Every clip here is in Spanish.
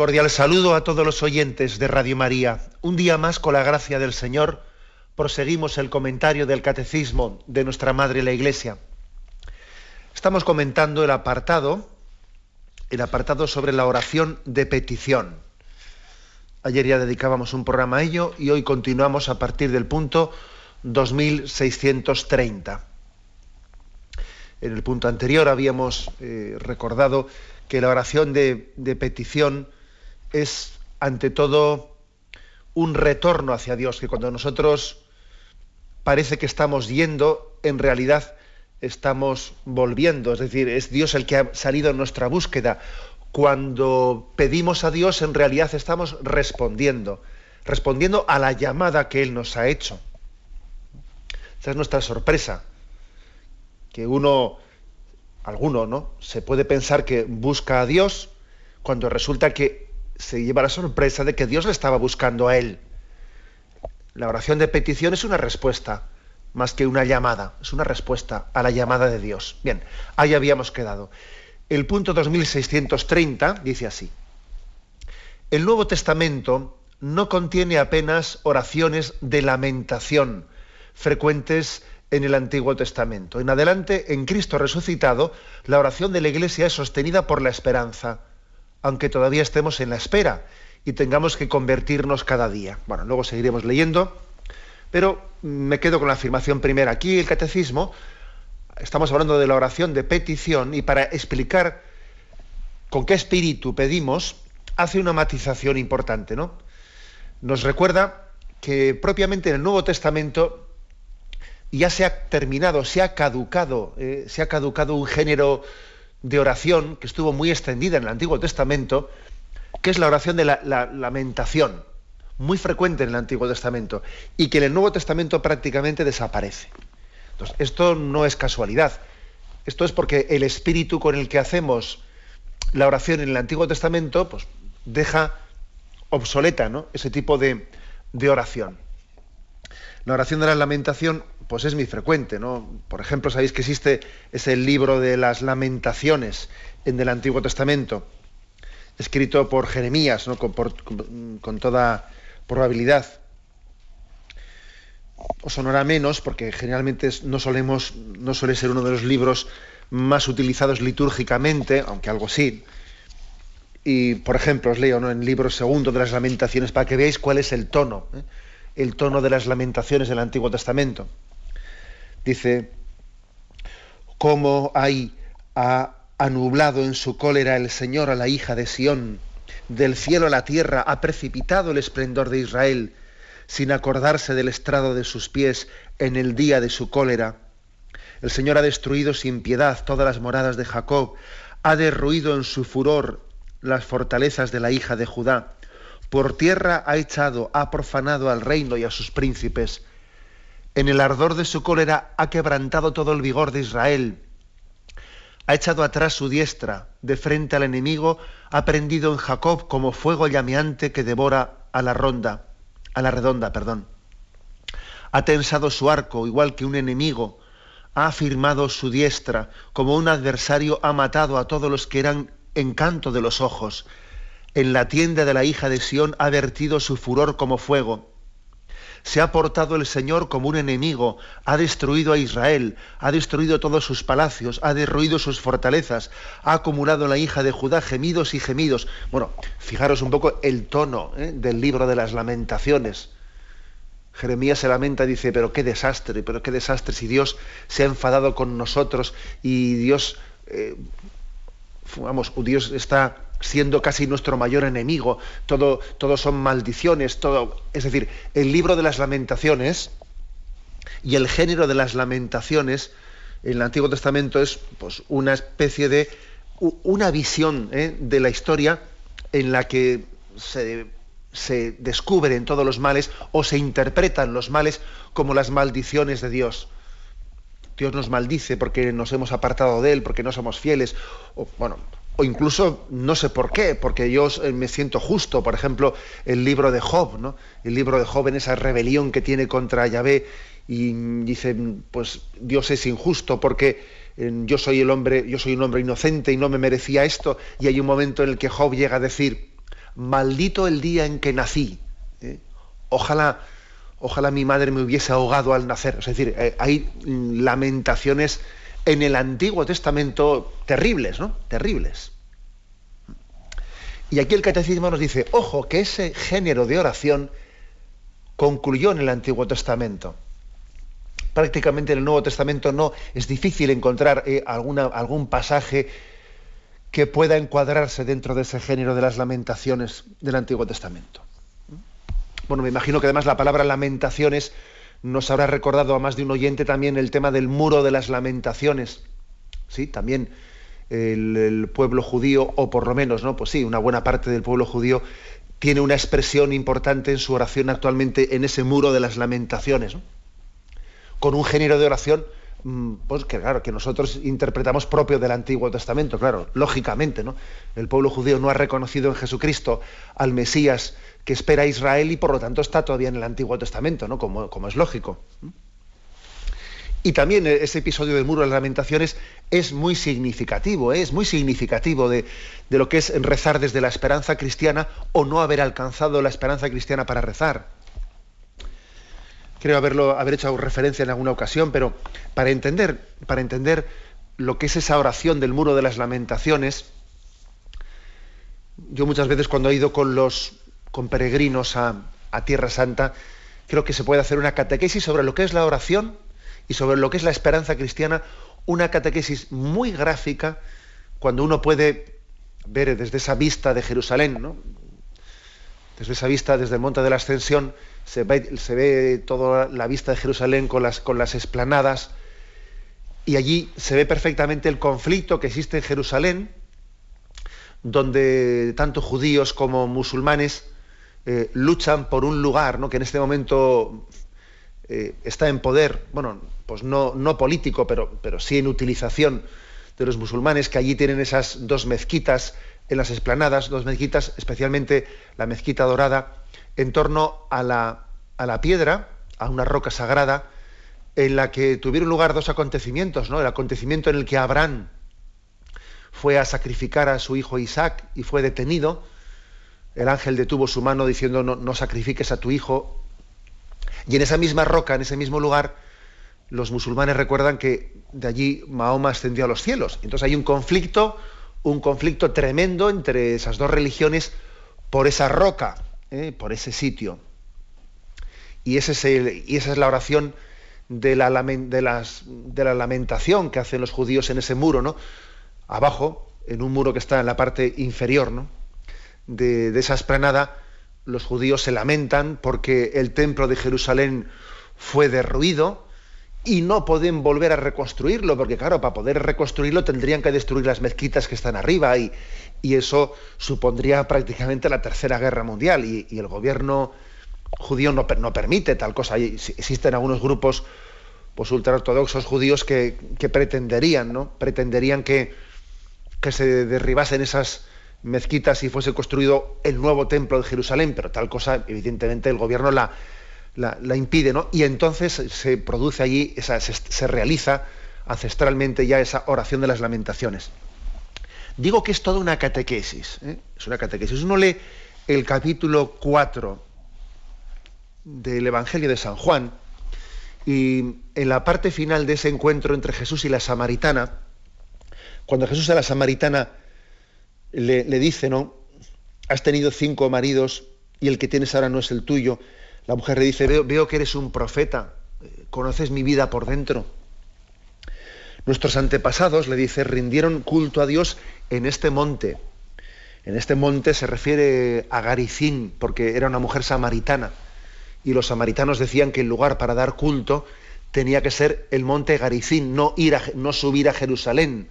Cordial saludo a todos los oyentes de Radio María. Un día más, con la gracia del Señor, proseguimos el comentario del Catecismo de nuestra Madre la Iglesia. Estamos comentando el apartado, el apartado sobre la oración de petición. Ayer ya dedicábamos un programa a ello y hoy continuamos a partir del punto 2630. En el punto anterior habíamos eh, recordado que la oración de, petición es ante todo un retorno hacia Dios, que cuando nosotros parece que estamos yendo, en realidad estamos volviendo, es decir, es Dios el que ha salido en nuestra búsqueda. Cuando pedimos a Dios, en realidad estamos respondiendo, respondiendo a la llamada que Él nos ha hecho. Esa es nuestra sorpresa, que uno alguno, ¿no? Se puede pensar que busca a Dios cuando resulta que se lleva la sorpresa de que Dios le estaba buscando a él. La oración de petición es una respuesta, más que una llamada, es una respuesta a la llamada de Dios. Bien, ahí habíamos quedado. El punto 2630 dice así. El Nuevo Testamento no contiene apenas oraciones de lamentación frecuentes en el Antiguo Testamento. En adelante, en Cristo resucitado, la oración de la Iglesia es sostenida por la esperanza, aunque todavía estemos en la espera y tengamos que convertirnos cada día. Bueno, luego seguiremos leyendo, pero me quedo con la afirmación primera. Aquí el catecismo, estamos hablando de la oración de petición y para explicar con qué espíritu pedimos, hace una matización importante, ¿no? Nos recuerda que propiamente en el Nuevo Testamento ya se ha terminado, se ha caducado, eh, se ha caducado un género de oración que estuvo muy extendida en el Antiguo Testamento, que es la oración de la, lamentación, muy frecuente en el Antiguo Testamento, y que en el Nuevo Testamento prácticamente desaparece. Entonces, esto no es casualidad. Esto es porque el espíritu con el que hacemos la oración en el Antiguo Testamento, pues deja obsoleta ¿no? ese tipo de, de oración. La oración de la lamentación pues es muy frecuente, ¿no? Por ejemplo, sabéis que existe ese libro de las lamentaciones en el Antiguo Testamento, escrito por Jeremías, ¿no? con, toda probabilidad. O sonará menos, porque generalmente no solemos, no suele ser uno de los libros más utilizados litúrgicamente, aunque algo sí. Y, por ejemplo, os leo en el libro segundo de las lamentaciones para que veáis cuál es el tono, ¿eh? el tono de las lamentaciones del Antiguo Testamento. Dice, cómo hay ha anublado en su cólera el Señor a la hija de Sión, del cielo a la tierra ha precipitado el esplendor de Israel, sin acordarse del estrado de sus pies en el día de su cólera. El Señor ha destruido sin piedad todas las moradas de Jacob, ha derruido en su furor las fortalezas de la hija de Judá. Por tierra ha echado, ha profanado al reino y a sus príncipes en el ardor de su cólera ha quebrantado todo el vigor de Israel. Ha echado atrás su diestra, de frente al enemigo, ha prendido en Jacob como fuego llameante que devora a la ronda, a la redonda, perdón. Ha tensado su arco igual que un enemigo, ha afirmado su diestra, como un adversario ha matado a todos los que eran encanto de los ojos. En la tienda de la hija de Sión ha vertido su furor como fuego se ha portado el Señor como un enemigo, ha destruido a Israel, ha destruido todos sus palacios, ha derruido sus fortalezas, ha acumulado en la hija de Judá gemidos y gemidos. Bueno, fijaros un poco el tono ¿eh? del libro de las lamentaciones. Jeremías se lamenta y dice, pero qué desastre, pero qué desastre si Dios se ha enfadado con nosotros y Dios, eh, vamos, Dios está siendo casi nuestro mayor enemigo, todo, todo son maldiciones, todo. Es decir, el libro de las lamentaciones y el género de las lamentaciones en el Antiguo Testamento es pues, una especie de una visión ¿eh? de la historia en la que se, se descubren todos los males o se interpretan los males como las maldiciones de Dios. Dios nos maldice porque nos hemos apartado de Él, porque no somos fieles, o, bueno, o incluso no sé por qué, porque yo eh, me siento justo. Por ejemplo, el libro de Job, ¿no? El libro de Job en esa rebelión que tiene contra Yahvé y dice, pues Dios es injusto porque eh, yo soy el hombre, yo soy un hombre inocente y no me merecía esto. Y hay un momento en el que Job llega a decir, maldito el día en que nací. ¿eh? Ojalá ojalá mi madre me hubiese ahogado al nacer. Es decir, hay lamentaciones en el Antiguo Testamento terribles, ¿no? Terribles. Y aquí el catecismo nos dice, ojo, que ese género de oración concluyó en el Antiguo Testamento. Prácticamente en el Nuevo Testamento no es difícil encontrar eh, algún pasaje que pueda encuadrarse dentro de ese género de las lamentaciones del Antiguo Testamento. Bueno, me imagino que además la palabra lamentaciones nos habrá recordado a más de un oyente también el tema del muro de las lamentaciones. Sí, también el, pueblo judío, o por lo menos, ¿no? Pues sí, una buena parte del pueblo judío tiene una expresión importante en su oración actualmente en ese muro de las lamentaciones, con un género de oración Mm, pues que claro, que nosotros interpretamos propio del Antiguo Testamento, claro, lógicamente, ¿no? El pueblo judío no ha reconocido en Jesucristo al Mesías que espera Israel y por lo tanto está todavía en el Antiguo Testamento, ¿no? Como, como es lógico. Y también ese episodio del muro de las lamentaciones es muy significativo, ¿eh? es muy significativo de, de, lo que es rezar desde la esperanza cristiana o no haber alcanzado la esperanza cristiana para rezar creo haberlo, haber hecho referencia en alguna ocasión, pero para entender, para entender lo que es esa oración del muro de las lamentaciones, yo muchas veces cuando he ido con los con peregrinos a, a Tierra Santa, creo que se puede hacer una catequesis sobre lo que es la oración y sobre lo que es la esperanza cristiana, una catequesis muy gráfica, cuando uno puede ver desde esa vista de Jerusalén, ¿no? desde esa vista, desde el monte de la ascensión, se ve, toda la vista de Jerusalén con las, con las esplanadas, y allí se ve perfectamente el conflicto que existe en Jerusalén, donde tanto judíos como musulmanes eh, luchan por un lugar ¿no? que en este momento eh, está en poder, bueno, pues no, no político, pero, pero sí en utilización de los musulmanes, que allí tienen esas dos mezquitas en las esplanadas, dos mezquitas, especialmente la mezquita dorada, en torno a la, a la piedra, a una roca sagrada, en la que tuvieron lugar dos acontecimientos, ¿no? El acontecimiento en el que Abraham fue a sacrificar a su hijo Isaac y fue detenido. El ángel detuvo su mano diciendo no, no sacrifiques a tu hijo. Y en esa misma roca, en ese mismo lugar, los musulmanes recuerdan que de allí Mahoma ascendió a los cielos. Entonces hay un conflicto, un conflicto tremendo entre esas dos religiones por esa roca. ¿eh? por ese sitio. Y, es y esa es la oración de la, de, las, de la, lamentación que hacen los judíos en ese muro, ¿no? Abajo, en un muro que está en la parte inferior, ¿no? De, esa esplanada, los judíos se lamentan porque el templo de Jerusalén fue derruido y no pueden volver a reconstruirlo, porque claro, para poder reconstruirlo tendrían que destruir las mezquitas que están arriba y, y eso supondría prácticamente la tercera guerra mundial y, el gobierno judío no, no, permite tal cosa. Existen algunos grupos pues, ultraortodoxos judíos que, pretenderían, ¿no? Pretenderían que, que se derribasen esas mezquitas y fuese construido el nuevo templo de Jerusalén, pero tal cosa, evidentemente, el gobierno la, impide, ¿no? Y entonces se produce allí, se realiza ancestralmente ya esa oración de las lamentaciones. Digo que es toda una catequesis. ¿eh? Es una catequesis. Uno lee el capítulo 4 del Evangelio de San Juan y en la parte final de ese encuentro entre Jesús y la samaritana, cuando Jesús a la samaritana le, dice, ¿no? Has tenido cinco maridos y el que tienes ahora no es el tuyo. La mujer le dice, veo, veo que eres un profeta, conoces mi vida por dentro. Nuestros antepasados, le dice, rindieron culto a Dios en este monte. En este monte se refiere a Garicín, porque era una mujer samaritana. Y los samaritanos decían que el lugar para dar culto tenía que ser el monte Garicín, no, ir no subir a Jerusalén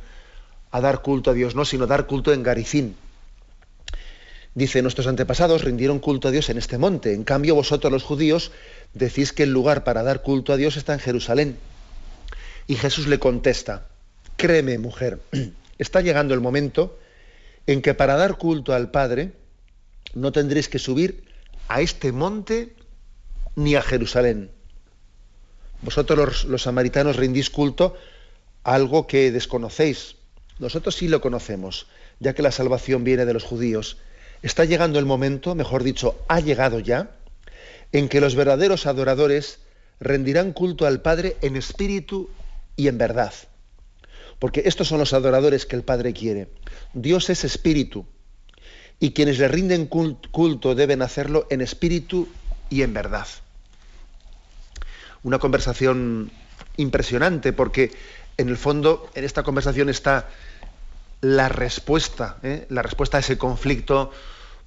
a dar culto a Dios, no, sino dar culto en Garicín. Dice, nuestros antepasados rindieron culto a Dios en este monte. En cambio, vosotros los judíos decís que el lugar para dar culto a Dios está en Jerusalén. Y Jesús le contesta, créeme mujer, está llegando el momento en que para dar culto al Padre no tendréis que subir a este monte ni a Jerusalén. Vosotros los, samaritanos rendís culto a algo que desconocéis. Nosotros sí lo conocemos, ya que la salvación viene de los judíos. Está llegando el momento, mejor dicho, ha llegado ya, en que los verdaderos adoradores rendirán culto al Padre en espíritu y en verdad. Porque estos son los adoradores que el Padre quiere. Dios es espíritu y quienes le rinden culto deben hacerlo en espíritu y en verdad. Una conversación impresionante porque en el fondo en esta conversación está la respuesta, ¿eh? la respuesta a ese conflicto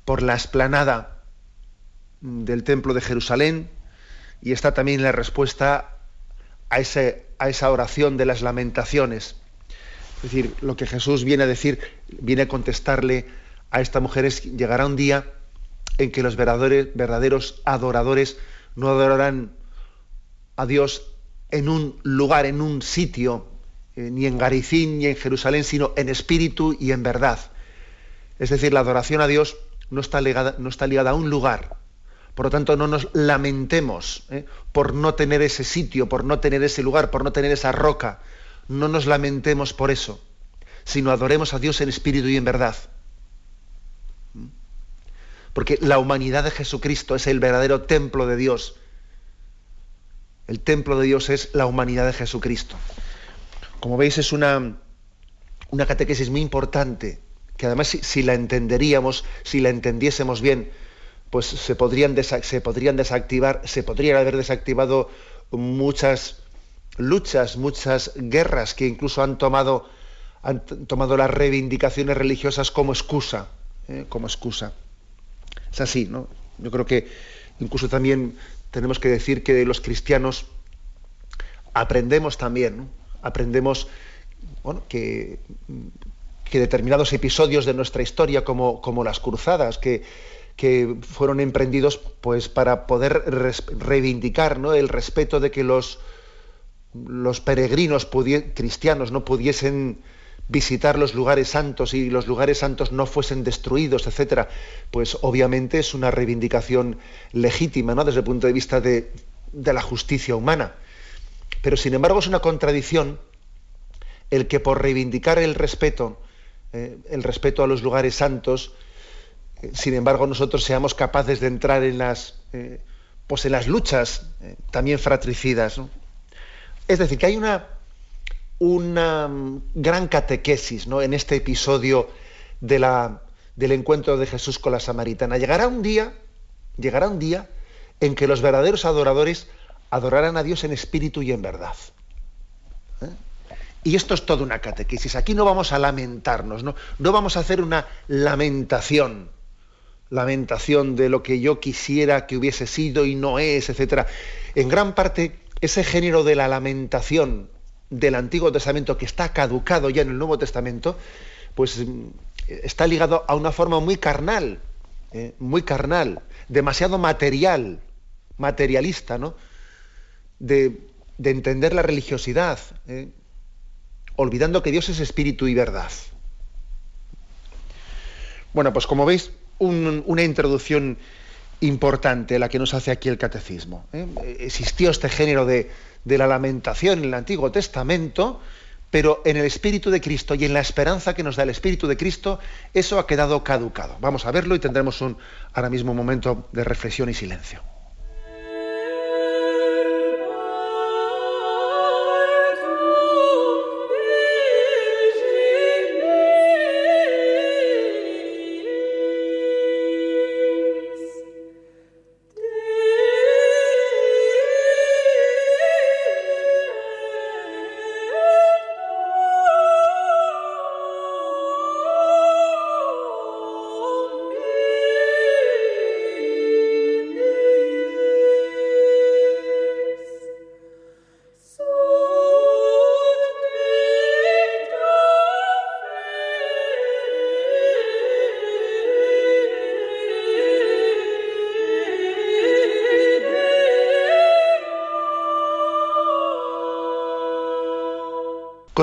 por la esplanada del templo de Jerusalén y está también la respuesta a, ese, a esa oración de las lamentaciones. Es decir, lo que Jesús viene a decir, viene a contestarle a esta mujer es llegará un día en que los verdaderos, adoradores no adorarán a Dios en un lugar, en un sitio, eh, ni en Garicín ni en Jerusalén, sino en espíritu y en verdad. Es decir, la adoración a Dios no está ligada, no está ligada a un lugar. Por lo tanto, no nos lamentemos eh, por no tener ese sitio, por no tener ese lugar, por no tener esa roca. No nos lamentemos por eso, sino adoremos a Dios en espíritu y en verdad. Porque la humanidad de Jesucristo es el verdadero templo de Dios. El templo de Dios es la humanidad de Jesucristo. Como veis, es una, una catequesis muy importante, que además si, la entenderíamos, si la entendiésemos bien, pues se podrían, se podrían desactivar, se podrían haber desactivado muchas luchas, muchas guerras que incluso han tomado, han tomado las reivindicaciones religiosas como excusa, ¿eh? como excusa. Es así, ¿no? Yo creo que incluso también tenemos que decir que los cristianos aprendemos también, aprendemos que, determinados episodios de nuestra historia, como, las cruzadas, que, fueron emprendidos pues, para poder reivindicar el respeto de que los, los peregrinos cristianos no pudiesen visitar los lugares santos y los lugares santos no fuesen destruidos, etcétera, pues obviamente es una reivindicación legítima, ¿no? Desde el punto de vista de, la justicia humana. Pero sin embargo es una contradicción el que por reivindicar el respeto, eh, el respeto a los lugares santos, eh, sin embargo nosotros seamos capaces de entrar en las, eh, pues en las luchas también fratricidas. Es decir, que hay una una gran catequesis ¿no? en este episodio de la, del encuentro de Jesús con la samaritana. Llegará un día, llegará un día en que los verdaderos adoradores adorarán a Dios en espíritu y en verdad. ¿Eh? Y esto es toda una catequesis. Aquí no vamos a lamentarnos, ¿no? no vamos a hacer una lamentación, lamentación de lo que yo quisiera que hubiese sido y no es, etc. En gran parte, ese género de la lamentación del Antiguo Testamento que está caducado ya en el Nuevo Testamento, pues mm, está ligado a una forma muy carnal, ¿eh? muy carnal, demasiado material, materialista, ¿no? De, entender la religiosidad, ¿eh? olvidando que Dios es espíritu y verdad. Bueno, pues como veis, una introducción importante la que nos hace aquí el catecismo. ¿eh? Existió este género de, de la lamentación en el Antiguo Testamento, pero en el Espíritu de Cristo y en la esperanza que nos da el Espíritu de Cristo, eso ha quedado caducado. Vamos a verlo y tendremos un, ahora mismo un momento de reflexión y silencio.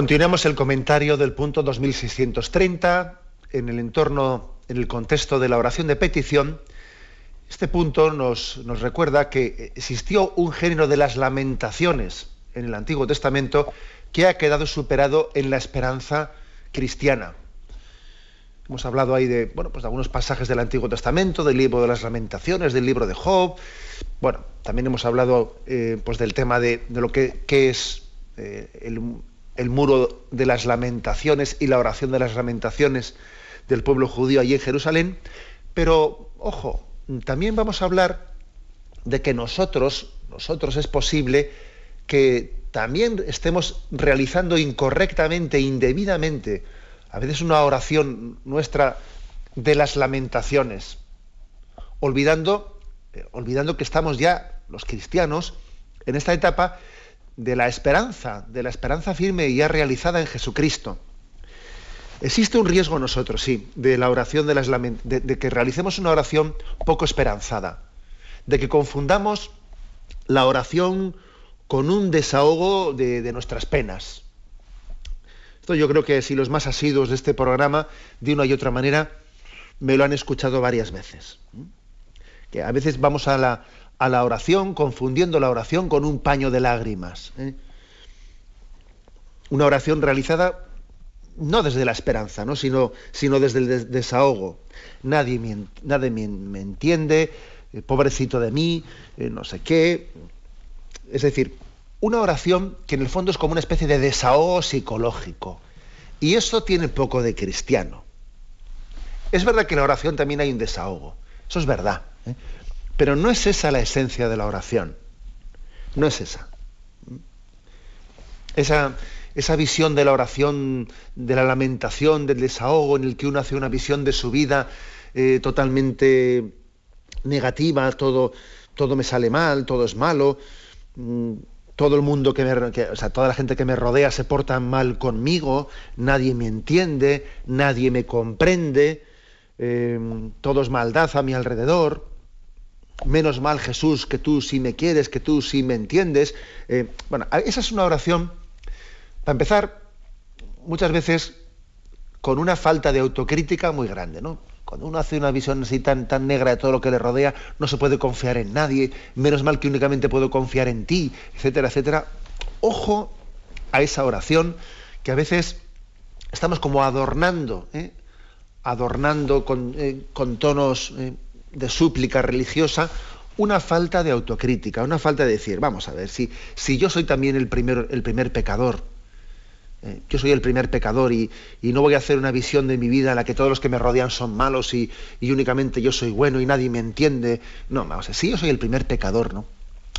Continuamos el comentario del punto 2630 en el entorno, en el contexto de la oración de petición. Este punto nos, recuerda que existió un género de las lamentaciones en el Antiguo Testamento que ha quedado superado en la esperanza cristiana. Hemos hablado ahí de, bueno, pues de algunos pasajes del Antiguo Testamento, del libro de las lamentaciones, del libro de Job. Bueno, también hemos hablado eh, pues del tema de, lo que, es eh, el, el muro de las lamentaciones y la oración de las lamentaciones del pueblo judío allí en Jerusalén. Pero, ojo, también vamos a hablar de que nosotros, nosotros es posible que también estemos realizando incorrectamente, indebidamente, a veces una oración nuestra de las lamentaciones, olvidando, eh, olvidando que estamos ya, los cristianos, en esta etapa de la esperanza, de la esperanza firme y ya realizada en Jesucristo. Existe un riesgo nosotros, sí, de la oración de, las de, que realicemos una oración poco esperanzada, de que confundamos la oración con un desahogo de, de, nuestras penas. Esto yo creo que si los más asiduos de este programa, de una y otra manera, me lo han escuchado varias veces. Que a veces vamos a la, a la oración, confundiendo la oración con un paño de lágrimas. ¿eh? Una oración realizada no desde la esperanza, ¿no? Sino, sino desde el desahogo. Nadie me, nadie me, entiende, eh, pobrecito de mí, eh, no sé qué. Es decir, una oración que en el fondo es como una especie de desahogo psicológico. Y eso tiene poco de cristiano. Es verdad que en la oración también hay un desahogo. Eso es verdad. Pero no es esa la esencia de la oración. No es esa. Esa, esa visión de la oración, de la lamentación, del desahogo, en el que uno hace una visión de su vida eh, totalmente negativa, todo, todo me sale mal, todo es malo, mm, todo el mundo que me, o sea, toda la gente que me rodea se porta mal conmigo, nadie me entiende, nadie me comprende, eh, todo es maldad a mi alrededor menos mal Jesús, que tú sí me quieres, que tú sí me entiendes. Eh, bueno, esa es una oración, para empezar, muchas veces con una falta de autocrítica muy grande, ¿no? Cuando uno hace una visión así tan, tan negra de todo lo que le rodea, no se puede confiar en nadie, menos mal que únicamente puedo confiar en ti, etcétera, etcétera. Ojo a esa oración que a veces estamos como adornando, ¿eh? adornando con, eh, con tonos de súplica religiosa una falta de autocrítica, una falta de decir, vamos a ver, si, si yo soy también el primer, el primer pecador, eh, yo soy el primer pecador y, no voy a hacer una visión de mi vida en la que todos los que me rodean son malos y, únicamente yo soy bueno y nadie me entiende. No, vamos a ver, si yo soy el primer pecador, ¿no?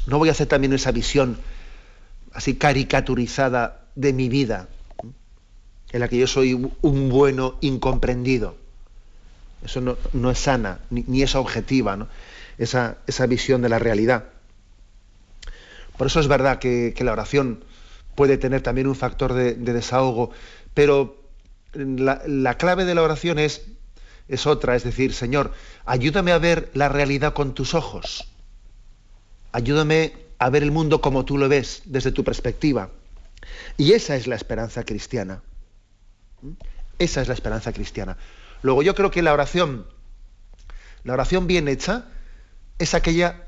No voy a hacer también esa visión así caricaturizada de mi vida, en la que yo soy un bueno incomprendido. Eso no, es sana, ni, es objetiva, ¿no? esa, esa, visión de la realidad. Por eso es verdad que, la oración puede tener también un factor de, desahogo, pero la, clave de la oración es, es otra, es decir, Señor, ayúdame a ver la realidad con tus ojos. Ayúdame a ver el mundo como tú lo ves, desde tu perspectiva. Y esa es la esperanza cristiana. ¿Mm? Esa es la esperanza cristiana. Luego yo creo que la oración, la oración bien hecha, es aquella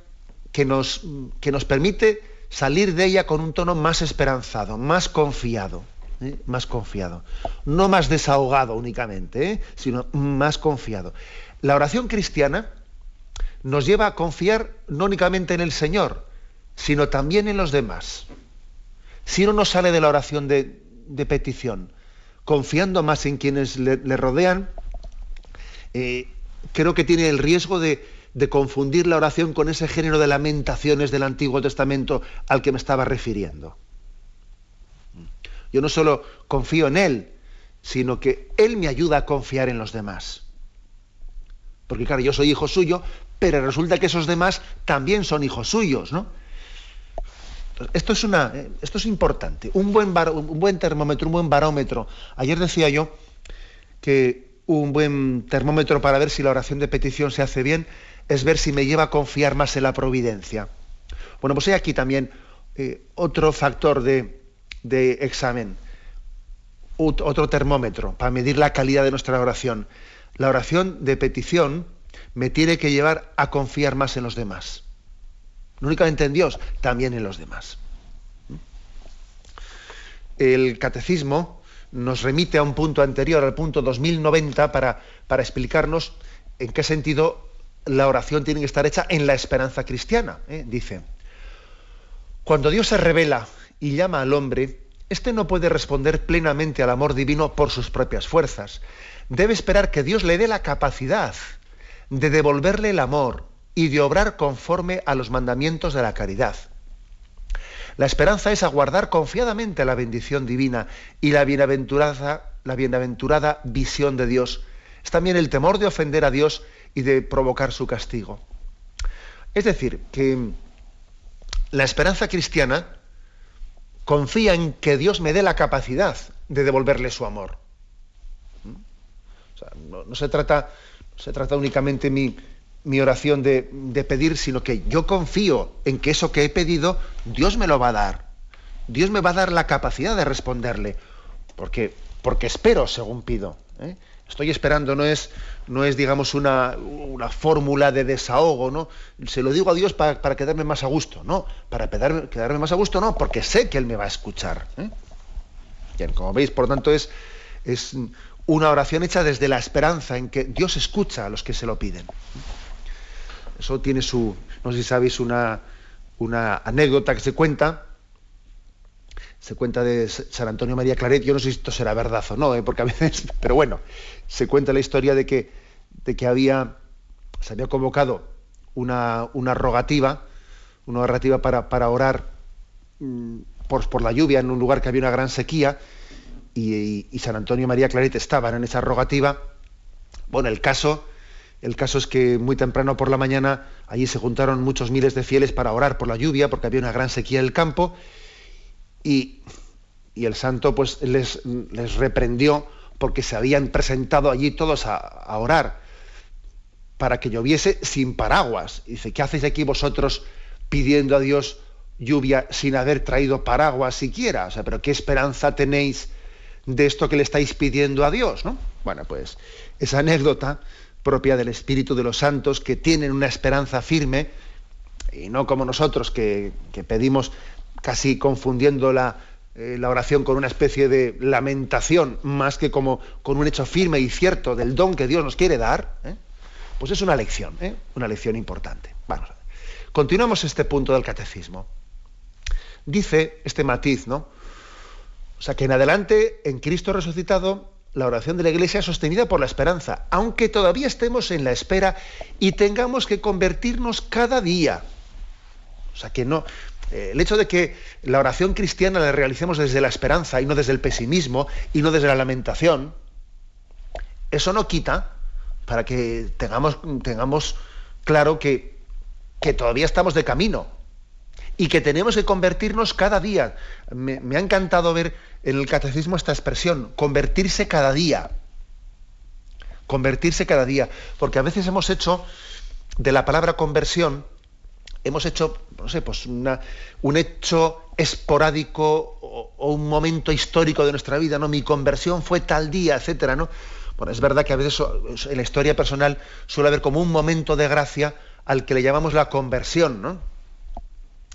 que nos, que nos permite salir de ella con un tono más esperanzado, más confiado, ¿eh? más confiado. No más desahogado únicamente, ¿eh? sino más confiado. La oración cristiana nos lleva a confiar no únicamente en el Señor, sino también en los demás. Si uno no sale de la oración de, petición, confiando más en quienes le rodean, eh, creo que tiene el riesgo de, confundir la oración con ese género de lamentaciones del Antiguo Testamento al que me estaba refiriendo. Yo no solo confío en Él, sino que Él me ayuda a confiar en los demás. Porque claro, yo soy hijo suyo, pero resulta que esos demás también son hijos suyos, ¿no? esto es, una, eh, esto es importante. Un buen, un buen termómetro, un buen barómetro. Ayer decía yo que un buen termómetro para ver si la oración de petición se hace bien es ver si me lleva a confiar más en la providencia. Bueno, pues hay aquí también eh, otro factor de, examen. otro termómetro para medir la calidad de nuestra oración. La oración de petición me tiene que llevar a confiar más en los demás. No únicamente en Dios, también en los demás. El catecismo nos remite a un punto anterior, al punto 2090, para, para explicarnos en qué sentido la oración tiene que estar hecha en la esperanza cristiana. ¿eh? Dice, cuando Dios se revela y llama al hombre, éste no puede responder plenamente al amor divino por sus propias fuerzas. Debe esperar que Dios le dé la capacidad de devolverle el amor y de obrar conforme a los mandamientos de la caridad. La esperanza es aguardar confiadamente la bendición divina y la bienaventurada, visión de Dios. Es también el temor de ofender a Dios y de provocar su castigo. Es decir, que la esperanza cristiana confía en que Dios me dé la capacidad de devolverle su amor. no, se trata, se trata únicamente mi, mi oración de, pedir, sino que yo confío en que eso que he pedido, Dios me lo va a dar. Dios me va a dar la capacidad de responderle, porque, porque espero según pido. ¿eh? Estoy esperando, no es, no es digamos, una, una fórmula de desahogo, ¿no? Se lo digo a Dios para, quedarme más a gusto, no, para quedarme, quedarme, más a gusto, no, porque sé que Él me va a escuchar. ¿eh? Bien, como veis, por tanto, es, es una oración hecha desde la esperanza en que Dios escucha a los que se lo piden. Eso tiene su, no sé si sabéis, una, una anécdota que se cuenta, se cuenta de San Antonio María Claret, yo no sé si esto será verdad o no, ¿eh? porque a veces, pero bueno, se cuenta la historia de que, de que había, se había convocado una, una rogativa, una narrativa para, para orar mm, por, por, la lluvia en un lugar que había una gran sequía, y, y San Antonio María Claret estaban en esa rogativa. Bueno, el caso el caso es que muy temprano por la mañana allí se juntaron muchos miles de fieles para orar por la lluvia, porque había una gran sequía en el campo, y, el santo pues les, reprendió porque se habían presentado allí todos a, orar para que lloviese sin paraguas. dice, ¿qué hacéis aquí vosotros pidiendo a Dios lluvia sin haber traído paraguas siquiera? O sea, pero ¿qué esperanza tenéis de esto que le estáis pidiendo a Dios? ¿no? Bueno, pues esa anécdota propia del Espíritu de los Santos, que tienen una esperanza firme, y no como nosotros que, pedimos casi confundiendo la, eh, la, oración con una especie de lamentación, más que como con un hecho firme y cierto del don que Dios nos quiere dar, ¿eh? pues es una lección, ¿eh? una lección importante. Vamos. Continuamos este punto del catecismo. Dice este matiz, ¿no? O sea, que en adelante, en Cristo resucitado, la oración de la Iglesia es sostenida por la esperanza, aunque todavía estemos en la espera y tengamos que convertirnos cada día. O sea que no, eh, el hecho de que la oración cristiana la realicemos desde la esperanza y no desde el pesimismo y no desde la lamentación, eso no quita para que tengamos, tengamos claro que, que todavía estamos de camino y que tenemos que convertirnos cada día. me ha encantado ver en el catecismo esta expresión, convertirse cada día. Convertirse cada día. Porque a veces hemos hecho de la palabra conversión, hemos hecho, no sé, pues un hecho esporádico o, un momento histórico de nuestra vida, ¿no? Mi conversión fue tal día, etcétera, ¿no? Bueno, es verdad que a veces en la historia personal suele haber como un momento de gracia al que le llamamos la conversión, ¿no?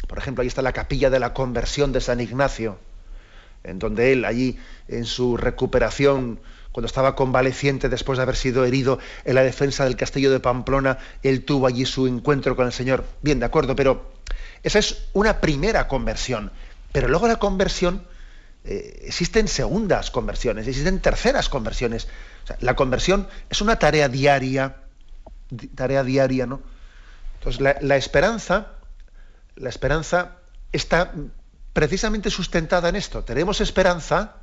Por ejemplo, ahí está la capilla de la conversión de San Ignacio en donde él allí en su recuperación, cuando estaba convaleciente después de haber sido herido en la defensa del castillo de Pamplona, él tuvo allí su encuentro con el Señor. Bien, de acuerdo, pero esa es una primera conversión. Pero luego la conversión, eh, existen segundas conversiones, existen terceras conversiones. la conversión es una tarea diaria, tarea diaria, ¿no? Entonces la, la esperanza, la esperanza está precisamente sustentada en esto. Tenemos esperanza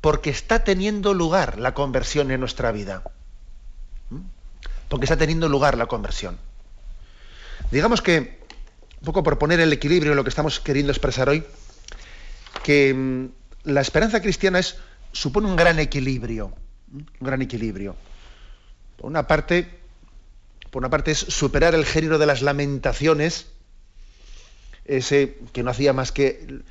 porque está teniendo lugar la conversión en nuestra vida. ¿Mm? Porque está teniendo lugar la conversión. Digamos que, un poco por poner el equilibrio en lo que estamos queriendo expresar hoy, que mm, la esperanza cristiana es, supone un gran equilibrio. Un gran equilibrio. Por una parte, por una parte es superar el género de las lamentaciones, ese que no hacía más que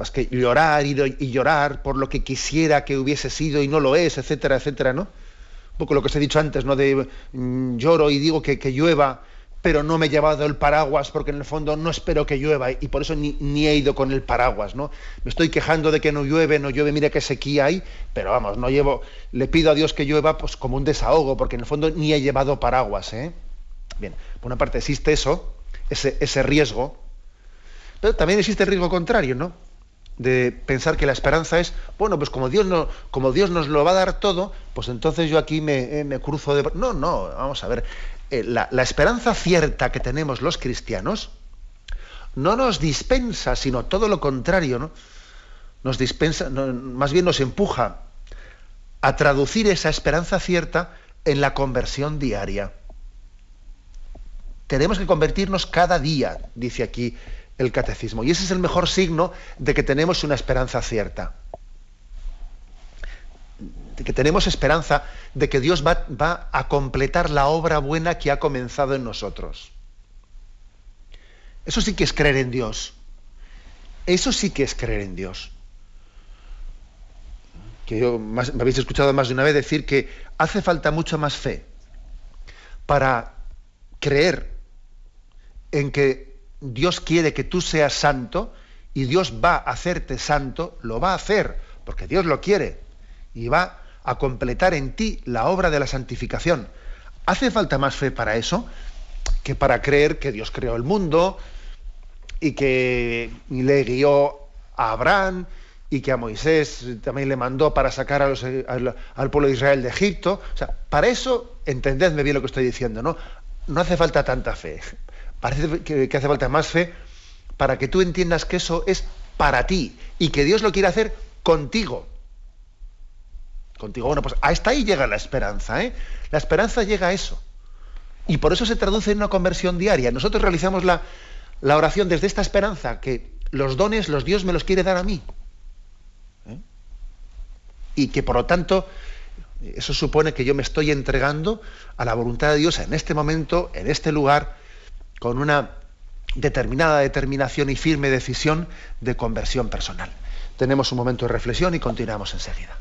pues que llorar y, y, llorar por lo que quisiera que hubiese sido y no lo es, etcétera, etcétera, ¿no? Un poco lo que os he dicho antes, ¿no? De mm, lloro y digo que, que, llueva, pero no me he llevado el paraguas porque en el fondo no espero que llueva y por eso ni, ni, he ido con el paraguas, ¿no? Me estoy quejando de que no llueve, no llueve, mira qué sequía hay, pero vamos, no llevo, le pido a Dios que llueva pues como un desahogo, porque en el fondo ni he llevado paraguas, ¿eh? Bien, por una parte existe eso, ese, ese riesgo, pero también existe el riesgo contrario, ¿no? de pensar que la esperanza es, bueno, pues como Dios, no, como Dios nos lo va a dar todo, pues entonces yo aquí me, eh, cruzo de... No, no, vamos a ver. Eh, la, esperanza cierta que tenemos los cristianos no nos dispensa, sino todo lo contrario, ¿no? Nos dispensa, más bien nos empuja a traducir esa esperanza cierta en la conversión diaria. Tenemos que convertirnos cada día, dice aquí el catecismo. Y ese es el mejor signo de que tenemos una esperanza cierta. De que tenemos esperanza de que Dios va, va a completar la obra buena que ha comenzado en nosotros. Eso sí que es creer en Dios. Eso sí que es creer en Dios. Que yo me habéis escuchado más de una vez decir que hace falta mucha más fe para creer en que Dios quiere que tú seas santo y Dios va a hacerte santo, lo va a hacer, porque Dios lo quiere, y va a completar en ti la obra de la santificación. ¿Hace falta más fe para eso que para creer que Dios creó el mundo y que le guió a Abraham y que a Moisés también le mandó para sacar al, al, pueblo de Israel de Egipto? O sea, para eso, entendedme bien lo que estoy diciendo, ¿no? No hace falta tanta fe. Parece que, hace falta más fe para que tú entiendas que eso es para ti y que Dios lo quiere hacer contigo. Contigo. Bueno, pues hasta ahí llega la esperanza, ¿eh? La esperanza llega a eso. Y por eso se traduce en una conversión diaria. Nosotros realizamos la, la oración desde esta esperanza, que los dones, los Dios me los quiere dar a mí. ¿eh? Y que por lo tanto, eso supone que yo me estoy entregando a la voluntad de Dios en este momento, en este lugar, con una determinada determinación y firme decisión de conversión personal. Tenemos un momento de reflexión y continuamos enseguida.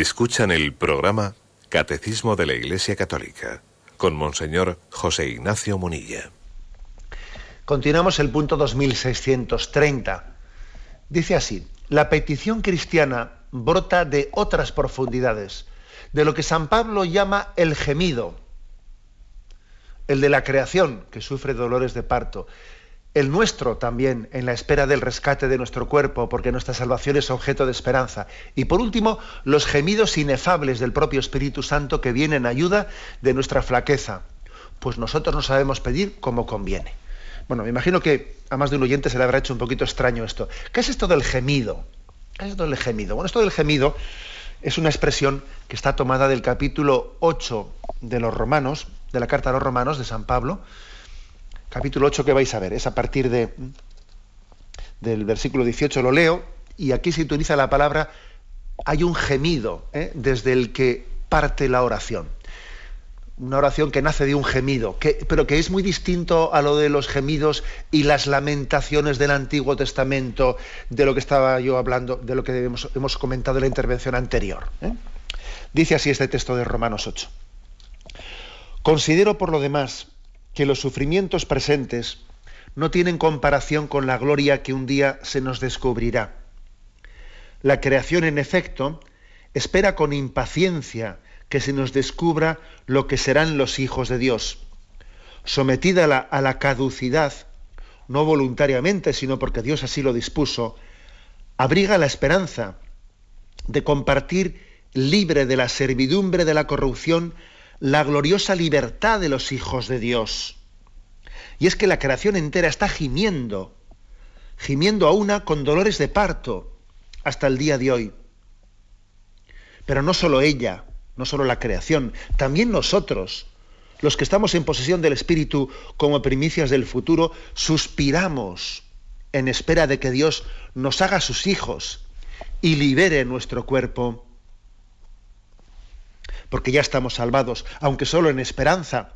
Escuchan el programa Catecismo de la Iglesia Católica con Monseñor José Ignacio Munilla. Continuamos el punto 2630. Dice así, la petición cristiana brota de otras profundidades, de lo que San Pablo llama el gemido, el de la creación que sufre dolores de parto, el nuestro también en la espera del rescate de nuestro cuerpo, porque nuestra salvación es objeto de esperanza. Y por último, los gemidos inefables del propio Espíritu Santo que vienen en ayuda de nuestra flaqueza, pues nosotros no sabemos pedir como conviene. Bueno, me imagino que a más de un oyente se le habrá hecho un poquito extraño esto. ¿Qué es esto del gemido? ¿Qué es esto del gemido? Bueno, esto del gemido es una expresión que está tomada del capítulo 8 de los Romanos, de la carta a los Romanos de San Pablo, capítulo 8 que vais a ver, es a partir de, del versículo 18 lo leo, y aquí se utiliza la palabra, hay un gemido ¿eh? desde el que parte la oración. Una oración que nace de un gemido, pero que es muy distinto a lo de los gemidos y las lamentaciones del Antiguo Testamento, de lo que estaba yo hablando, de lo que hemos, comentado en la intervención anterior. ¿eh? Dice así este texto de Romanos 8. Considero por lo demás que los sufrimientos presentes no tienen comparación con la gloria que un día se nos descubrirá. La creación, en efecto, espera con impaciencia que se nos descubra lo que serán los hijos de Dios, sometida a la, a la caducidad, no voluntariamente, sino porque Dios así lo dispuso, abriga la esperanza de compartir libre de la servidumbre de la corrupción la gloriosa libertad de los hijos de Dios. Y es que la creación entera está gimiendo, gimiendo a una con dolores de parto hasta el día de hoy. Pero no solo ella, no solo la creación, también nosotros, los que estamos en posesión del Espíritu como primicias del futuro, suspiramos en espera de que Dios nos haga sus hijos y libere nuestro cuerpo porque ya estamos salvados, aunque solo en esperanza.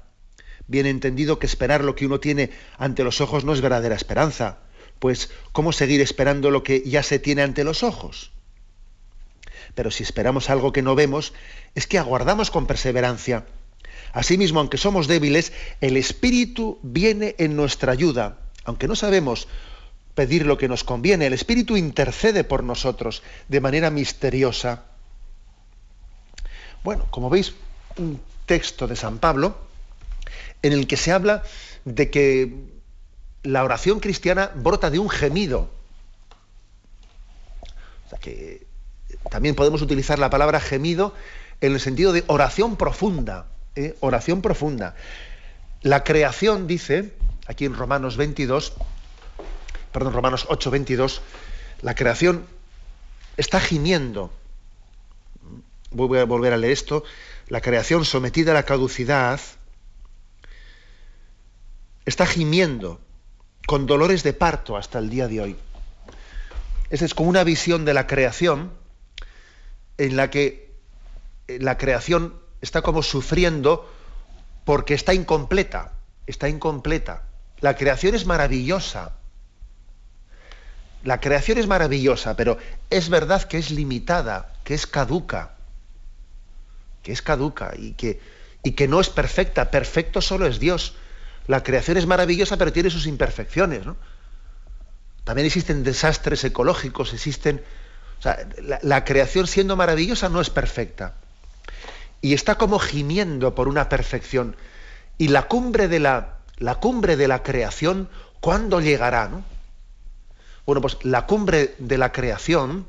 Bien entendido que esperar lo que uno tiene ante los ojos no es verdadera esperanza, pues ¿cómo seguir esperando lo que ya se tiene ante los ojos? Pero si esperamos algo que no vemos, es que aguardamos con perseverancia. Asimismo, aunque somos débiles, el Espíritu viene en nuestra ayuda. Aunque no sabemos pedir lo que nos conviene, el Espíritu intercede por nosotros de manera misteriosa. Bueno, como veis, un texto de San Pablo en el que se habla de que la oración cristiana brota de un gemido. O sea que también podemos utilizar la palabra gemido en el sentido de oración profunda. ¿eh? Oración profunda. La creación, dice, aquí en Romanos 22, perdón, Romanos 8, 22, la creación está gimiendo voy a volver a leer esto, la creación sometida a la caducidad está gimiendo con dolores de parto hasta el día de hoy. Esa es como una visión de la creación en la que la creación está como sufriendo porque está incompleta, está incompleta. La creación es maravillosa. La creación es maravillosa, pero es verdad que es limitada, que es caduca que es caduca y que, y que no es perfecta. Perfecto solo es Dios. La creación es maravillosa, pero tiene sus imperfecciones. También existen desastres ecológicos, existen... la, creación siendo maravillosa no es perfecta. Y está como gimiendo por una perfección. Y la cumbre de la, la cumbre de la creación, ¿cuándo llegará? Bueno, pues la cumbre de la creación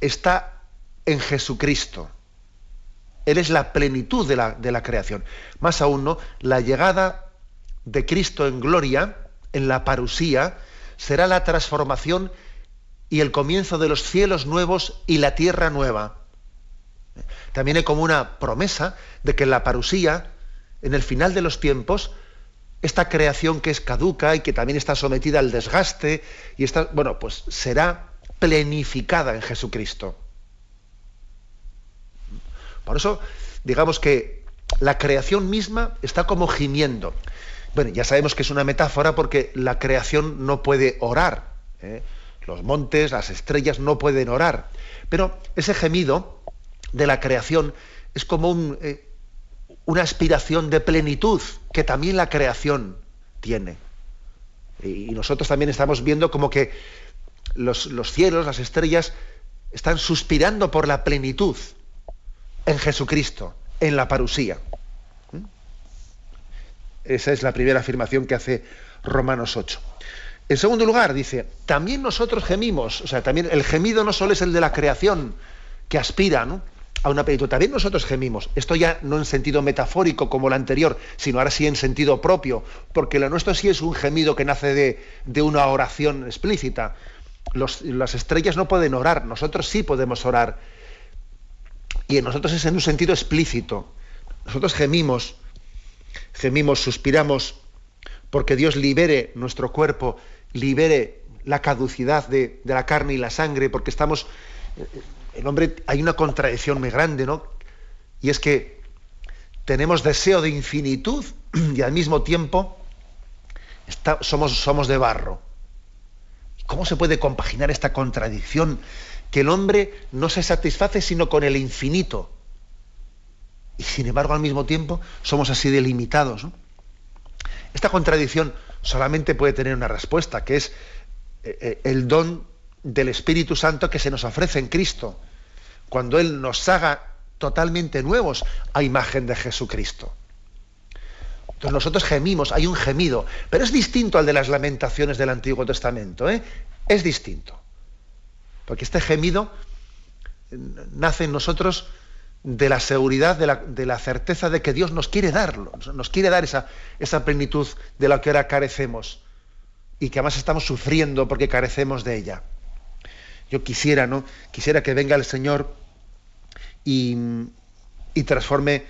está en Jesucristo. Él es la plenitud de la, creación. Más aún, ¿no? La llegada de Cristo en gloria, en la parusía, será la transformación y el comienzo de los cielos nuevos y la tierra nueva. También hay como una promesa de que en la parusía, en el final de los tiempos, esta creación que es caduca y que también está sometida al desgaste, y está, bueno, pues será plenificada en Jesucristo. Por eso, digamos que la creación misma está como gimiendo. Bueno, ya sabemos que es una metáfora porque la creación no puede orar. ¿eh? Los montes, las estrellas no pueden orar. Pero ese gemido de la creación es como eh, una aspiración de plenitud que también la creación tiene. Y nosotros también estamos viendo como que los, los cielos, las estrellas, están suspirando por la plenitud en Jesucristo, en la parusía. ¿Mm? Esa es la primera afirmación que hace Romanos 8. En segundo lugar, dice, también nosotros gemimos, o sea, también el gemido no solo es el de la creación que aspira a una plenitud, también nosotros gemimos. Esto ya no en sentido metafórico como el anterior, sino ahora sí en sentido propio, porque lo nuestro sí es un gemido que nace de, una oración explícita. las estrellas no pueden orar, nosotros sí podemos orar y en nosotros es en un sentido explícito. Nosotros gemimos, gemimos, suspiramos porque Dios libere nuestro cuerpo, libere la caducidad de, la carne y la sangre, porque estamos, el hombre, hay una contradicción muy grande, ¿no? Y es que tenemos deseo de infinitud y al mismo tiempo somos, somos de barro. ¿Cómo se puede compaginar esta contradicción? Que el hombre no se satisface sino con el infinito. Y sin embargo, al mismo tiempo, somos así delimitados. Esta contradicción solamente puede tener una respuesta, que es eh, eh, el don del Espíritu Santo que se nos ofrece en Cristo, cuando Él nos haga totalmente nuevos a imagen de Jesucristo. Entonces nosotros gemimos, hay un gemido, pero es distinto al de las lamentaciones del Antiguo Testamento, ¿eh? es distinto. Porque este gemido nace en nosotros de la seguridad, de la, certeza de que Dios nos quiere darlo, nos quiere dar esa, esa plenitud de la que ahora carecemos y que además estamos sufriendo porque carecemos de ella. Yo quisiera, ¿no? Quisiera que venga el Señor y, y transforme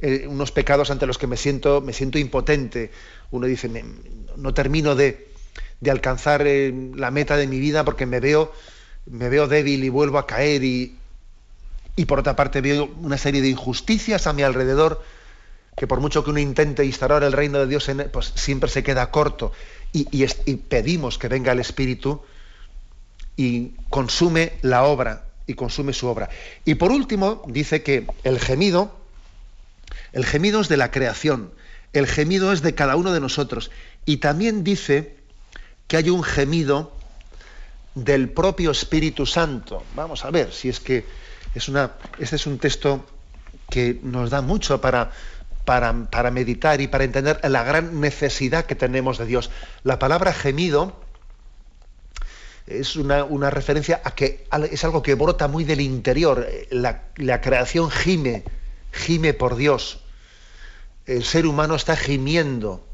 eh, unos pecados ante los que me siento, me siento impotente. Uno dice, no termino de, alcanzar eh, la meta de mi vida porque me veo, me veo débil y vuelvo a caer y, y por otra parte veo una serie de injusticias a mi alrededor que por mucho que uno intente instaurar el reino de Dios, pues siempre se queda corto. Y, y, pedimos que venga el Espíritu y consume la obra, y consume su obra. Y por último, dice que el gemido, el gemido es de la creación, el gemido es de cada uno de nosotros. Y también dice que hay un gemido del propio Espíritu Santo. Vamos a ver si es que es una, este es un texto que nos da mucho para, para, meditar y para entender la gran necesidad que tenemos de Dios. La palabra gemido es una, una referencia a que es algo que brota muy del interior. La, la creación gime, gime por Dios el ser humano está gimiendo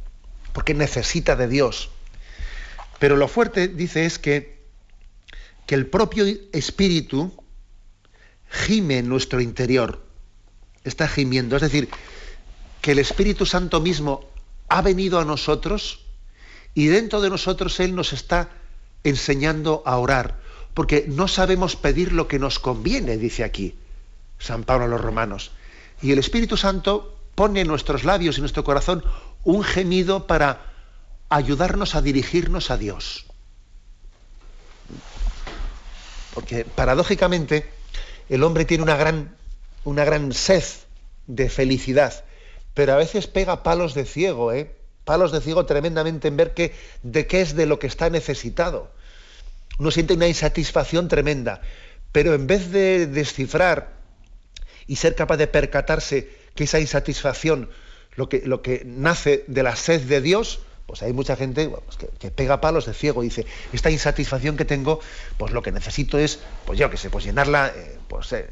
porque necesita de Dios. Pero lo fuerte, dice, es que, que el propio espíritu gime en nuestro interior. Está gimiendo. Es decir, que el Espíritu Santo mismo ha venido a nosotros y dentro de nosotros Él nos está enseñando a orar. Porque no sabemos pedir lo que nos conviene, dice aquí San Pablo a los romanos. Y el Espíritu Santo pone en nuestros labios y nuestro corazón un gemido para ayudarnos a dirigirnos a Dios. Porque paradójicamente el hombre tiene una gran, una gran sed de felicidad, pero a veces pega palos de ciego, ¿eh? palos de ciego tremendamente en ver que, de qué es de lo que está necesitado. Uno siente una insatisfacción tremenda, pero en vez de descifrar y ser capaz de percatarse que esa insatisfacción, lo que, lo que nace de la sed de Dios, pues hay mucha gente pues que, pega palos de ciego y dice, esta insatisfacción que tengo, pues lo que necesito es, pues yo qué sé, pues llenarla eh, pues, eh,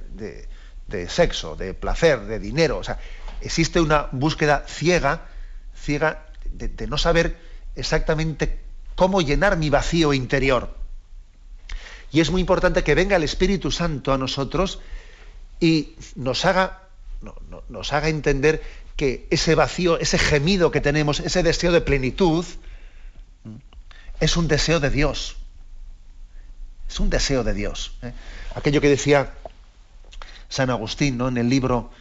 de, sexo, de placer, de dinero. O sea, existe una búsqueda ciega, ciega, de, de no saber exactamente cómo llenar mi vacío interior. Y es muy importante que venga el Espíritu Santo a nosotros y nos haga nos haga entender que ese vacío, ese gemido que tenemos, ese deseo de plenitud, es un deseo de Dios. Es un deseo de Dios. ¿eh? Aquello que decía San Agustín ¿no? en el libro,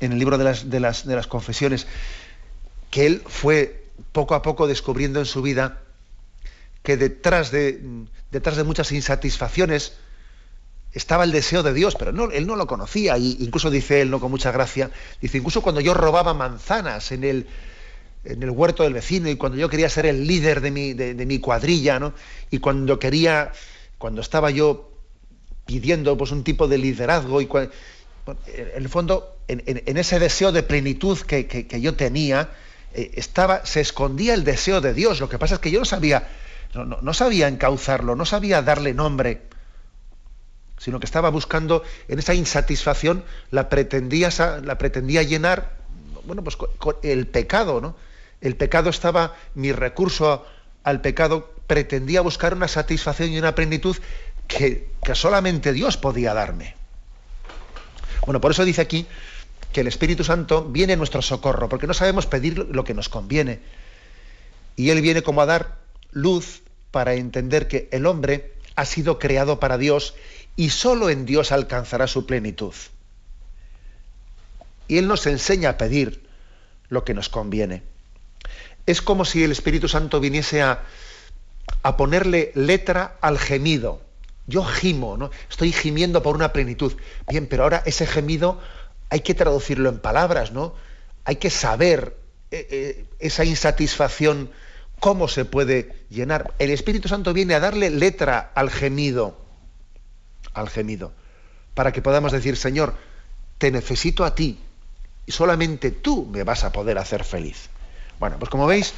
en el libro de, las, de, las, de las confesiones, que él fue poco a poco descubriendo en su vida que detrás de, detrás de muchas insatisfacciones, estaba el deseo de Dios, pero no, él no lo conocía. Y incluso dice él, no con mucha gracia, dice, incluso cuando yo robaba manzanas en el, en el huerto del vecino y cuando yo quería ser el líder de mi, de, mi cuadrilla, ¿no? Y cuando quería, cuando estaba yo pidiendo pues, un tipo de liderazgo, y en el fondo, en, ese deseo de plenitud que, yo tenía, eh, estaba, se escondía el deseo de Dios. Lo que pasa es que yo no sabía, no, no sabía encauzarlo, no sabía darle nombre sino que estaba buscando en esa insatisfacción, la pretendía, la pretendía llenar, bueno, pues con, el pecado, ¿no? El pecado estaba, mi recurso al pecado pretendía buscar una satisfacción y una plenitud que, que solamente Dios podía darme. Bueno, por eso dice aquí que el Espíritu Santo viene en nuestro socorro, porque no sabemos pedir lo que nos conviene. Y Él viene como a dar luz para entender que el hombre ha sido creado para Dios y solo en Dios alcanzará su plenitud. Y Él nos enseña a pedir lo que nos conviene. Es como si el Espíritu Santo viniese a, a ponerle letra al gemido. Yo gimo, ¿no? Estoy gimiendo por una plenitud. Bien, pero ahora ese gemido hay que traducirlo en palabras, ¿no? Hay que saber eh, eh, esa insatisfacción, cómo se puede llenar. El Espíritu Santo viene a darle letra al gemido, al gemido, para que podamos decir, Señor, te necesito a ti y solamente tú me vas a poder hacer feliz. Bueno, pues como veis,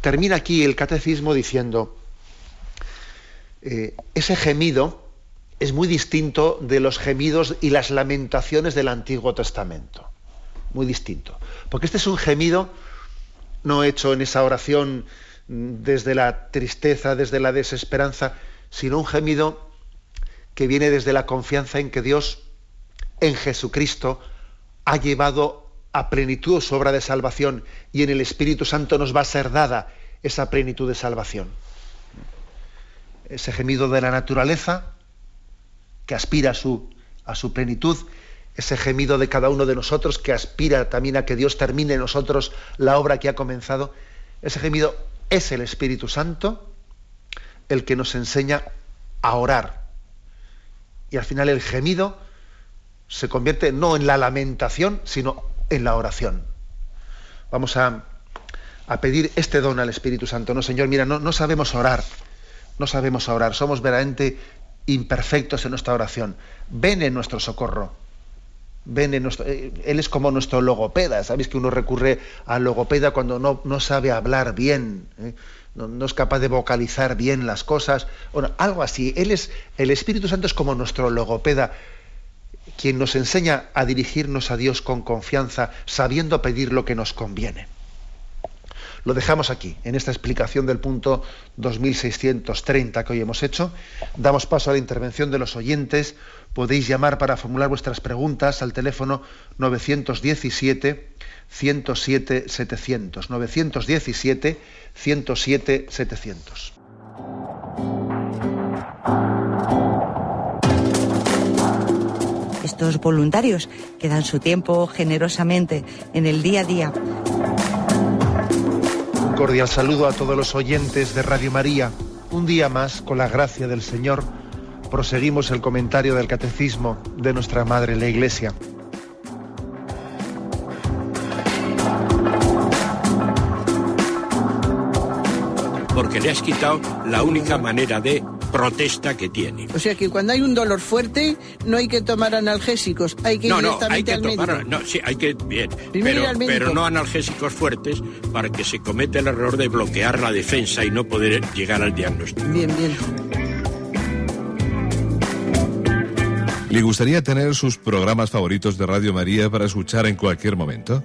termina aquí el catecismo diciendo, eh, ese gemido es muy distinto de los gemidos y las lamentaciones del Antiguo Testamento. Muy distinto. Porque este es un gemido no hecho en esa oración desde la tristeza, desde la desesperanza, sino un gemido que viene desde la confianza en que Dios, en Jesucristo, ha llevado a plenitud su obra de salvación y en el Espíritu Santo nos va a ser dada esa plenitud de salvación. Ese gemido de la naturaleza que aspira a su, a su plenitud, ese gemido de cada uno de nosotros que aspira también a que Dios termine en nosotros la obra que ha comenzado, ese gemido es el Espíritu Santo el que nos enseña a orar. Y al final el gemido se convierte no en la lamentación, sino en la oración. Vamos a, pedir este don al Espíritu Santo. No, Señor, mira, no, no sabemos orar, no sabemos orar, somos verdaderamente imperfectos en nuestra oración. Ven en nuestro socorro. Ven en nuestro, eh, él es como nuestro logopeda. Sabéis que uno recurre al logopeda cuando no, no sabe hablar bien, ¿eh? No, es capaz de vocalizar bien las cosas. Bueno, algo así. Él es, el Espíritu Santo es como nuestro logopeda quien nos enseña a dirigirnos a Dios con confianza, sabiendo pedir lo que nos conviene. Lo dejamos aquí, en esta explicación del punto 2630 que hoy hemos hecho. Damos paso a la intervención de los oyentes. Podéis llamar para formular vuestras preguntas al teléfono 917 107 700. 917 107 700. Estos voluntarios que dan su tiempo generosamente en el día a día. Un cordial saludo a todos los oyentes de Radio María. Un día más, con la gracia del Señor, proseguimos el comentario del Catecismo de nuestra Madre la Iglesia. Porque le has quitado la única manera de protesta que tiene. O sea que cuando hay un dolor fuerte no hay que tomar analgésicos, hay que ir no, no, directamente hay que al tomar, médico. no, sí, hay que bien, pero, pero no analgésicos fuertes para que se cometa el error de bloquear la defensa y no poder llegar al diagnóstico. Bien, bien. ¿Le gustaría tener sus programas favoritos de Radio María para escuchar en cualquier momento?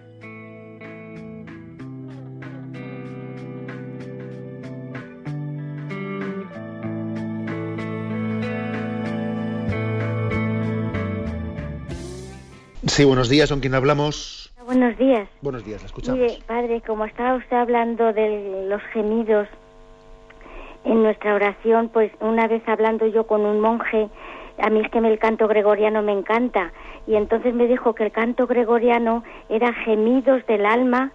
Sí, buenos días, ¿con quién hablamos? Buenos días. Buenos días, la escuchamos. Mire, padre, como estaba usted hablando de los gemidos en nuestra oración, pues una vez hablando yo con un monje, a mí es que el canto gregoriano me encanta, y entonces me dijo que el canto gregoriano era gemidos del alma,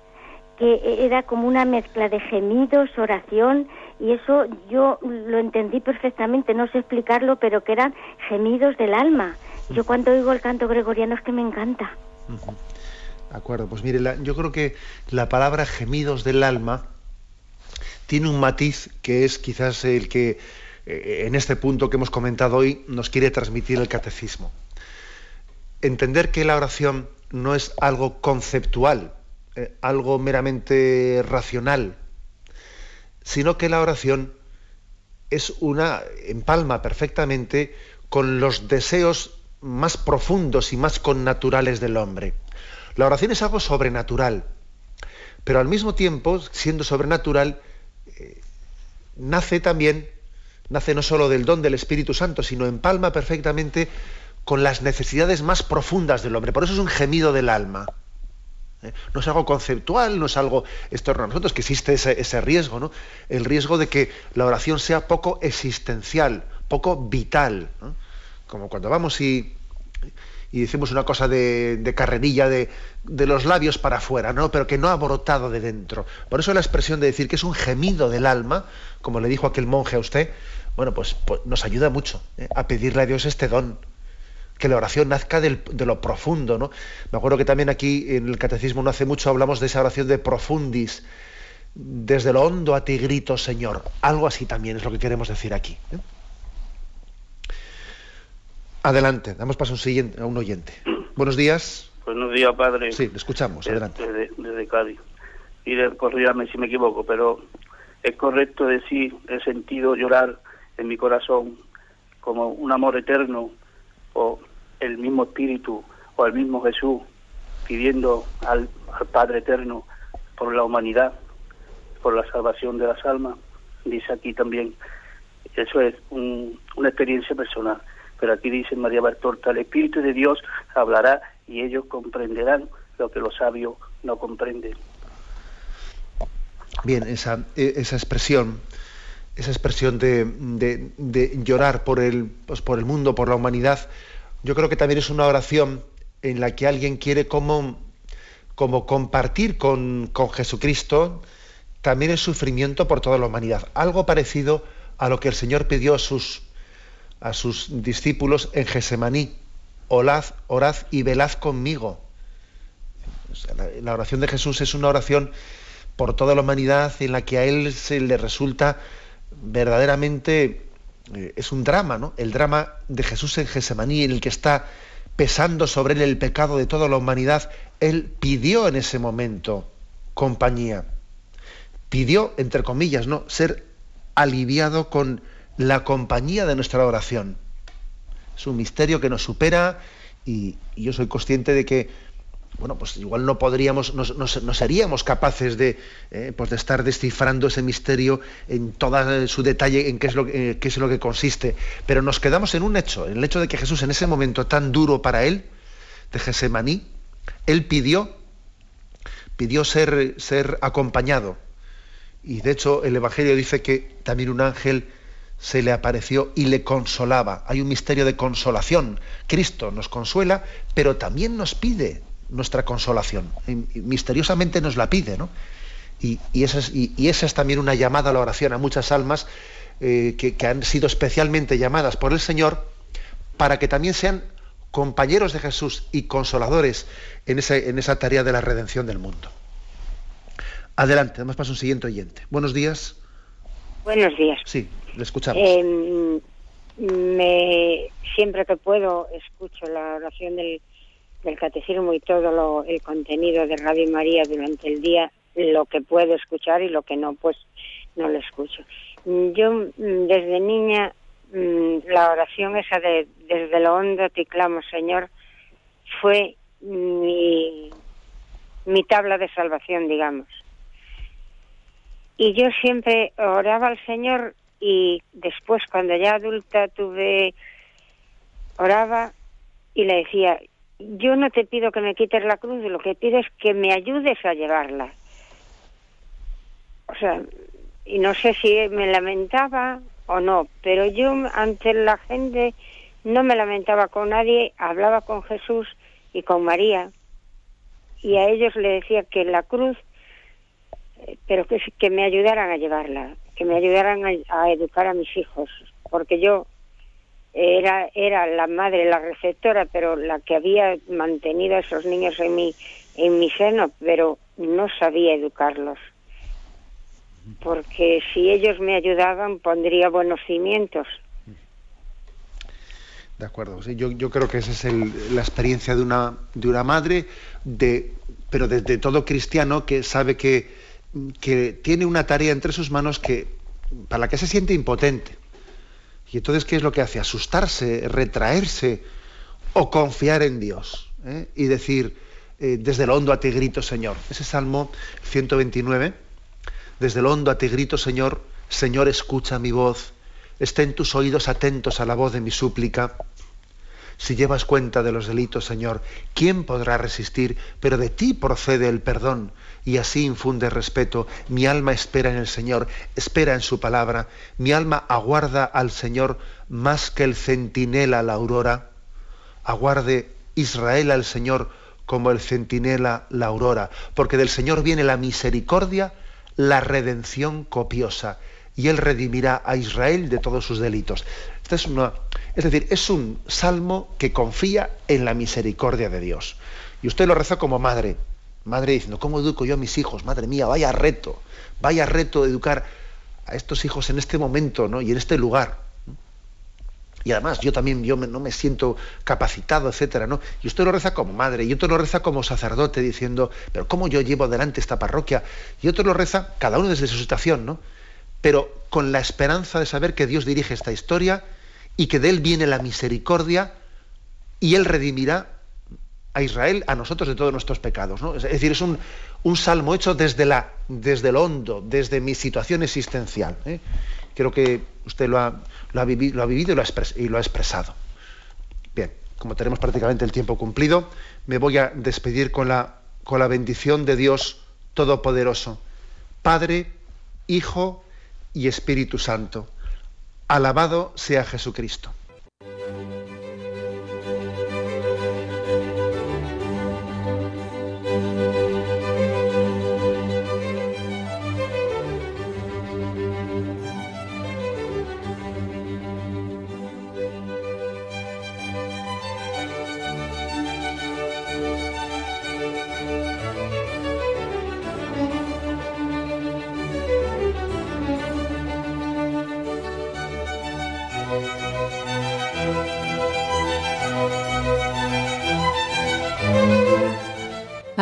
que era como una mezcla de gemidos, oración, y eso yo lo entendí perfectamente, no sé explicarlo, pero que eran gemidos del alma. Yo cuando oigo el canto gregoriano es que me encanta. De acuerdo, pues mire, yo creo que la palabra gemidos del alma tiene un matiz que es quizás el que eh, en este punto que hemos comentado hoy nos quiere transmitir el catecismo. Entender que la oración no es algo conceptual, eh, algo meramente racional, sino que la oración es una empalma perfectamente con los deseos más profundos y más connaturales del hombre. La oración es algo sobrenatural, pero al mismo tiempo, siendo sobrenatural, eh, nace también, nace no solo del don del Espíritu Santo, sino empalma perfectamente con las necesidades más profundas del hombre. Por eso es un gemido del alma. ¿eh? No es algo conceptual, no es algo externo a nosotros, que existe ese, riesgo, ¿no? El riesgo de que la oración sea poco existencial, poco vital. Como cuando vamos y, y decimos una cosa de, carrerilla de, los labios para afuera, ¿no? pero que no ha brotado de dentro. Por eso la expresión de decir que es un gemido del alma, como le dijo aquel monje a usted, bueno, pues, pues nos ayuda mucho ¿eh? a pedirle a Dios este don que la oración nazca de lo profundo, ¿no? Me acuerdo que también aquí en el catecismo no hace mucho hablamos de esa oración de profundis, desde lo hondo a ti grito, Señor. Algo así también es lo que queremos decir aquí. ¿eh? Adelante, damos paso a un, siguiente, a un oyente. Buenos días. Buenos días, padre. Sí, le escuchamos, adelante. Desde, Cádiz. Y corrígame si me equivoco, pero es correcto decir, he sentido llorar en mi corazón como un amor eterno o el mismo Espíritu o el mismo Jesús pidiendo al, Padre Eterno por la humanidad, por la salvación de las almas. Dice aquí también, eso es una experiencia personal. Pero aquí dice María Bartorta, el Espíritu de Dios hablará y ellos comprenderán lo que los sabios no comprenden. Bien, esa, e, esa expresión, esa expresión de, de, llorar por el, pues por el mundo, por la humanidad, yo creo que también es una oración en la que alguien quiere como, como compartir con, con Jesucristo también el sufrimiento por toda la humanidad. Algo parecido a lo que el Señor pidió a sus, a sus discípulos en Gesemaní, orad, orad y velad conmigo. la, oración de Jesús es una oración por toda la humanidad en la que a él se le resulta verdaderamente eh, es un drama, ¿no? El drama de Jesús en Gesemaní, en el que está pesando sobre él el pecado de toda la humanidad, él pidió en ese momento compañía. Pidió, entre comillas, ¿no? ser aliviado con la compañía de nuestra oración. Es un misterio que nos supera y yo soy consciente de que bueno, pues igual no podríamos, no, seríamos capaces de, eh, pues de estar descifrando ese misterio en todo su detalle, en qué es, lo, eh, qué es lo que consiste, pero nos quedamos en un hecho, en el hecho de que Jesús en ese momento tan duro para él, de Gesemaní, él pidió, pidió ser, ser acompañado. Y de hecho el Evangelio dice que también un ángel se le apareció y le consolaba. Hay un misterio de consolación. Cristo nos consuela, pero también nos pide nuestra consolación. misteriosamente nos la pide, ¿no? Y, esa es, también una llamada a la oración a muchas almas eh, que, han sido especialmente llamadas por el Señor para que también sean compañeros de Jesús y consoladores en, en esa tarea de la redención del mundo. Adelante, damos paso a un siguiente oyente. Buenos días. Buenos días. Sí, le escuchamos. Em, me, siempre que puedo escucho la oración del el catecismo y todo el contenido de Radio María durante el día, lo que puedo escuchar y lo que no, pues no lo escucho. Yo mm, desde niña mm, la oración esa de desde lo hondo te clamo Señor fue mi, mi tabla de salvación, digamos. Y yo siempre oraba al Señor y después cuando ya adulta tuve oraba y le decía, yo no te pido que me quites la cruz, lo que pido es que me ayudes a llevarla. O sea, y no sé si me lamentaba o no, pero yo ante la gente no me lamentaba con nadie, hablaba con Jesús y con María, y a ellos le decía que la cruz, eh, pero que, que me ayudaran a llevarla, que me ayudaran a educar a mis hijos, porque yo era, era la madre, la receptora, pero la que había mantenido a esos niños en mi, en mi seno, pero no sabía educarlos. Porque si ellos me ayudaban, pondría buenos cimientos. De acuerdo, yo, yo creo que esa es la experiencia de una, de una madre, de, pero desde todo cristiano que sabe que, que tiene una tarea entre sus manos que para la que se siente impotente. Y entonces, ¿qué es lo que hace? Asustarse, retraerse o confiar en Dios. ¿eh? Y decir, eh, desde el hondo a ti grito, Señor. Ese Salmo 129, desde el hondo a ti grito, Señor, Señor, escucha mi voz, estén tus oídos atentos a la voz de mi súplica. Si llevas cuenta de los delitos, Señor, ¿quién podrá resistir? Pero de ti procede el perdón y así infunde respeto. Mi alma espera en el Señor, espera en su palabra. Mi alma aguarda al Señor más que el centinela la aurora. Aguarde Israel al Señor como el centinela la aurora, porque del Señor viene la misericordia, la redención copiosa, y Él redimirá a Israel de todos sus delitos. Es, una, es decir, es un salmo que confía en la misericordia de Dios. Y usted lo reza como madre, madre diciendo, ¿cómo educo yo a mis hijos? Madre mía, vaya reto, vaya reto educar a estos hijos en este momento ¿no? y en este lugar y además yo también yo no me siento capacitado, etcétera, ¿no? Y usted lo reza como madre, y otro lo reza como sacerdote, diciendo, pero ¿cómo yo llevo adelante esta parroquia? Y otro lo reza, cada uno desde su situación, ¿no? Pero con la esperanza de saber que Dios dirige esta historia y que de Él viene la misericordia y Él redimirá a Israel, a nosotros de todos nuestros pecados. ¿no? Es decir, es un, un salmo hecho desde, la, desde el hondo, desde mi situación existencial. ¿eh? Creo que usted lo ha, lo ha, lo ha vivido y, lo ha y lo ha expresado. Bien, como tenemos prácticamente el tiempo cumplido, me voy a despedir con la, con la bendición de Dios Todopoderoso, Padre, Hijo y Espíritu Santo. Alabado sea Jesucristo.